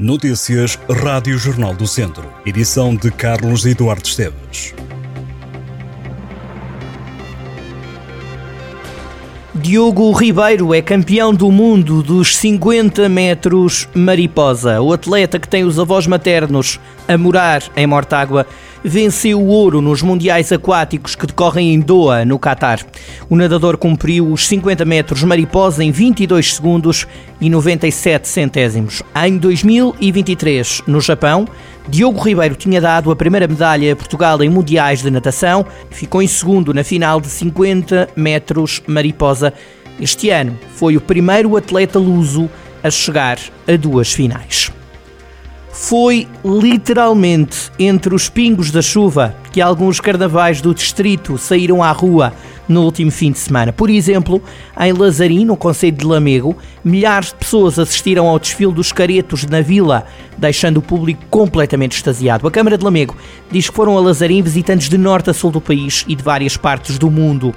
Notícias Rádio Jornal do Centro. Edição de Carlos Eduardo Esteves. Diogo Ribeiro é campeão do mundo dos 50 metros mariposa. O atleta que tem os avós maternos a morar em Mortágua venceu o ouro nos Mundiais Aquáticos que decorrem em Doha, no Catar. O nadador cumpriu os 50 metros mariposa em 22 segundos e 97 centésimos. Em 2023, no Japão, Diogo Ribeiro tinha dado a primeira medalha a Portugal em Mundiais de Natação, ficou em segundo na final de 50 metros mariposa. Este ano foi o primeiro atleta luso a chegar a duas finais. Foi literalmente entre os pingos da chuva que alguns carnavais do distrito saíram à rua no último fim de semana. Por exemplo, em Lazarim, no Conselho de Lamego, milhares de pessoas assistiram ao desfile dos caretos na vila, deixando o público completamente extasiado. A Câmara de Lamego diz que foram a Lazarim visitantes de norte a sul do país e de várias partes do mundo.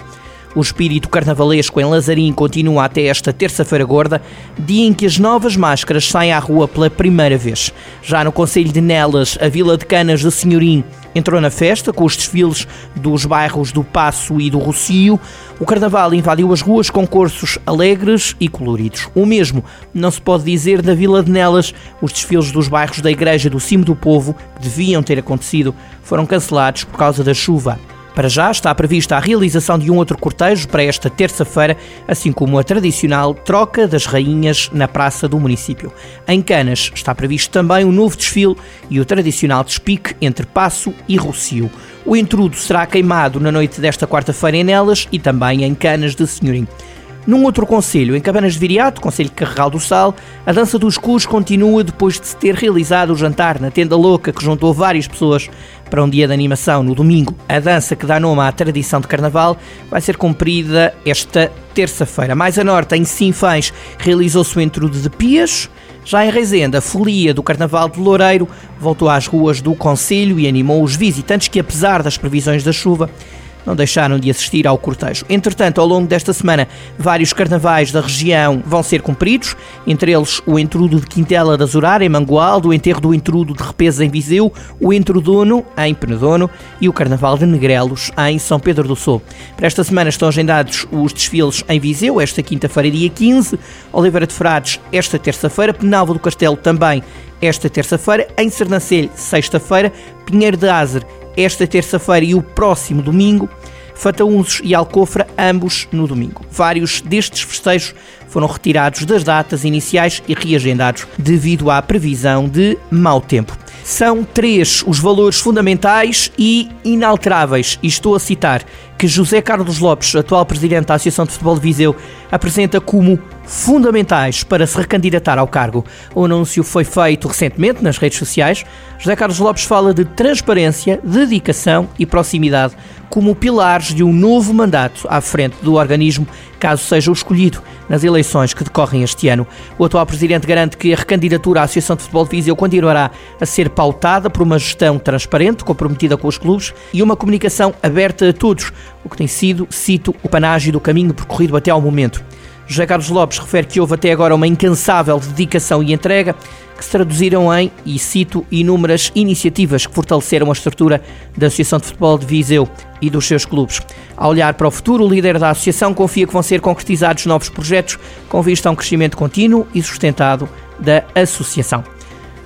O espírito carnavalesco em Lazarim continua até esta terça-feira gorda, dia em que as novas máscaras saem à rua pela primeira vez. Já no Conselho de Nelas, a Vila de Canas do Senhorim entrou na festa com os desfiles dos bairros do Passo e do Rocio. O carnaval invadiu as ruas com cursos alegres e coloridos. O mesmo não se pode dizer da Vila de Nelas. Os desfiles dos bairros da Igreja do Cimo do Povo, que deviam ter acontecido, foram cancelados por causa da chuva. Para já está prevista a realização de um outro cortejo para esta terça-feira, assim como a tradicional troca das rainhas na praça do município. Em Canas está previsto também um novo desfile e o tradicional despique entre Passo e Rocio. O intrudo será queimado na noite desta quarta-feira em Nelas e também em Canas de Senhorim. Num outro conselho, em Cabanas de Viriato, Conselho Carregal do Sal, a dança dos cus continua depois de se ter realizado o jantar na Tenda Louca, que juntou várias pessoas para um dia de animação no domingo. A dança que dá nome à tradição de carnaval vai ser cumprida esta terça-feira. Mais a norte, em Sinfãs, realizou-se o entrudo de Pias. Já em Rezende, a folia do Carnaval de Loureiro voltou às ruas do Conselho e animou os visitantes que, apesar das previsões da chuva, não deixaram de assistir ao cortejo. Entretanto, ao longo desta semana, vários carnavais da região vão ser cumpridos, entre eles o entrudo de Quintela da Zurar, em Mangualdo, o enterro do entrudo de Repesa, em Viseu, o entrudono, em Penedono, e o carnaval de Negrelos, em São Pedro do Sul. Para esta semana estão agendados os desfiles em Viseu, esta quinta-feira, dia 15, Oliveira de Frades, esta terça-feira, Penalva do Castelo também esta terça-feira, em Sernancelho, sexta-feira, Pinheiro de Azer, esta terça-feira e o próximo domingo, Fataunzos e Alcofra, ambos no domingo. Vários destes festejos foram retirados das datas iniciais e reagendados devido à previsão de mau tempo. São três os valores fundamentais e inalteráveis, e estou a citar, que José Carlos Lopes, atual presidente da Associação de Futebol de Viseu, apresenta como fundamentais para se recandidatar ao cargo. O anúncio foi feito recentemente nas redes sociais. José Carlos Lopes fala de transparência, dedicação e proximidade como pilares de um novo mandato à frente do organismo, caso seja o escolhido nas eleições que decorrem este ano. O atual presidente garante que a recandidatura à Associação de Futebol de Viseu continuará a ser pautada por uma gestão transparente, comprometida com os clubes e uma comunicação aberta a todos, o que tem sido, cito, o panágio do caminho percorrido até ao momento. José Carlos Lopes refere que houve até agora uma incansável dedicação e entrega que se traduziram em, e cito, inúmeras iniciativas que fortaleceram a estrutura da Associação de Futebol de Viseu e dos seus clubes. Ao olhar para o futuro, o líder da associação confia que vão ser concretizados novos projetos com vista a um crescimento contínuo e sustentado da associação.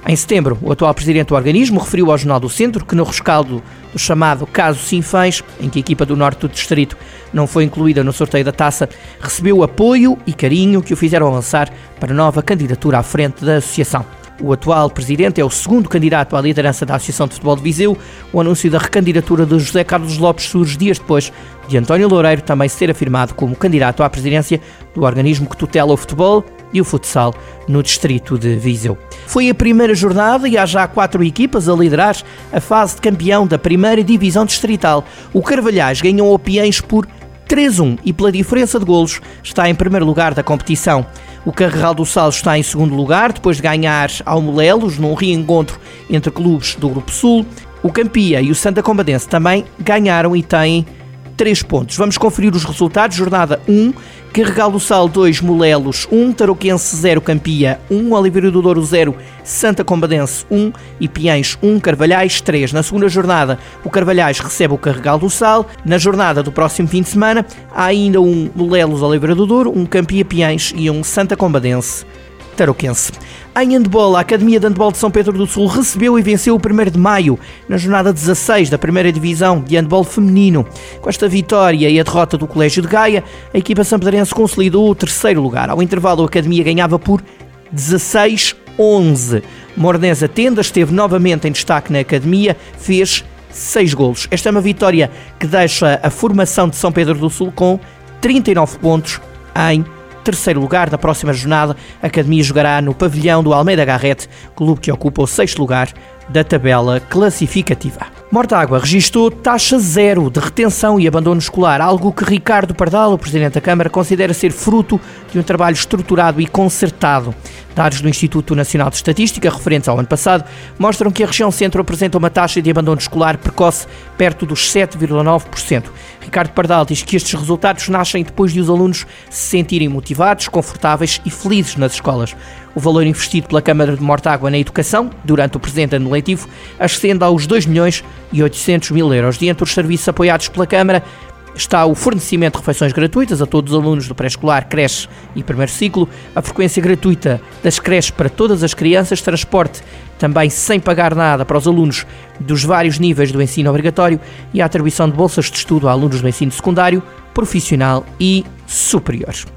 Em setembro, o atual presidente do organismo referiu ao Jornal do Centro que no rescaldo do chamado caso Sinfãs, em que a equipa do norte do distrito não foi incluída no sorteio da taça, recebeu apoio e carinho que o fizeram avançar para nova candidatura à frente da associação. O atual presidente é o segundo candidato à liderança da Associação de Futebol de Viseu. O anúncio da recandidatura de José Carlos Lopes surge dias depois de António Loureiro também ser afirmado como candidato à presidência do organismo que tutela o futebol e o futsal no distrito de Viseu. Foi a primeira jornada e há já quatro equipas a liderar a fase de campeão da primeira divisão distrital. O Carvalhais ganhou o Piens por 3-1 e pela diferença de golos está em primeiro lugar da competição. O Carregal do Sal está em segundo lugar, depois de ganhar ao Molelos num reencontro entre clubes do Grupo Sul. O Campia e o Santa Combadense também ganharam e têm 3 pontos. Vamos conferir os resultados. Jornada 1, Carregal do Sal 2, Molelos 1, Tarouquense 0, Campia 1, Oliveira do Douro 0, Santa Combadense 1 e Piães 1, Carvalhais 3. Na segunda jornada, o Carvalhais recebe o Carregal do Sal. Na jornada do próximo fim de semana, há ainda um Molelos Oliveira do Douro, um Campia Piães e um Santa Combadense Tarouquense. Em handball, a Academia de Handball de São Pedro do Sul recebeu e venceu o 1 de maio, na jornada 16 da primeira divisão de handball feminino. Com esta vitória e a derrota do Colégio de Gaia, a equipa sampedrense consolidou o terceiro lugar. Ao intervalo, a Academia ganhava por 16-11. Mornesa Tenda esteve novamente em destaque na Academia, fez 6 golos. Esta é uma vitória que deixa a formação de São Pedro do Sul com 39 pontos em terceiro lugar da próxima jornada. A Academia jogará no pavilhão do Almeida Garrete, clube que ocupa o sexto lugar da tabela classificativa. Mortágua registrou taxa zero de retenção e abandono escolar, algo que Ricardo Pardal, o Presidente da Câmara, considera ser fruto de um trabalho estruturado e concertado. Dados do Instituto Nacional de Estatística, referentes ao ano passado, mostram que a região centro apresenta uma taxa de abandono escolar precoce perto dos 7,9%. Ricardo Pardal diz que estes resultados nascem depois de os alunos se sentirem motivados, confortáveis e felizes nas escolas. O valor investido pela Câmara de Mortágua na educação, durante o presente ano letivo, ascende aos 2 milhões e 800 mil euros. Diante dos serviços apoiados pela Câmara, está o fornecimento de refeições gratuitas a todos os alunos do pré-escolar, creche e primeiro ciclo, a frequência gratuita das creches para todas as crianças, transporte também sem pagar nada para os alunos dos vários níveis do ensino obrigatório e a atribuição de bolsas de estudo a alunos do ensino secundário, profissional e superior.